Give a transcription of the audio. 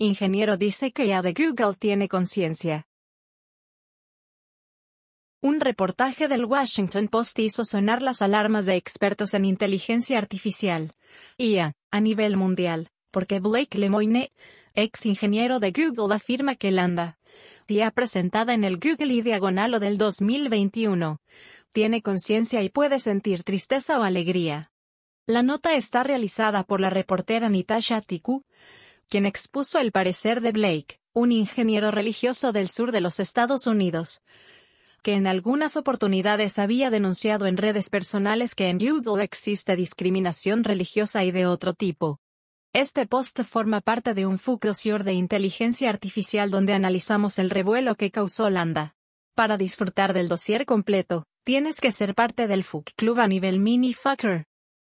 ingeniero dice que ya de Google tiene conciencia. Un reportaje del Washington Post hizo sonar las alarmas de expertos en inteligencia artificial. IA, a nivel mundial, porque Blake Lemoine, ex ingeniero de Google, afirma que Landa, ya presentada en el Google y Diagonal del 2021, tiene conciencia y puede sentir tristeza o alegría. La nota está realizada por la reportera Nitasha Tiku, quien expuso el parecer de Blake, un ingeniero religioso del sur de los Estados Unidos, que en algunas oportunidades había denunciado en redes personales que en Google existe discriminación religiosa y de otro tipo. Este post forma parte de un dossier de inteligencia artificial donde analizamos el revuelo que causó Landa. Para disfrutar del dossier completo, tienes que ser parte del FUC Club a nivel mini.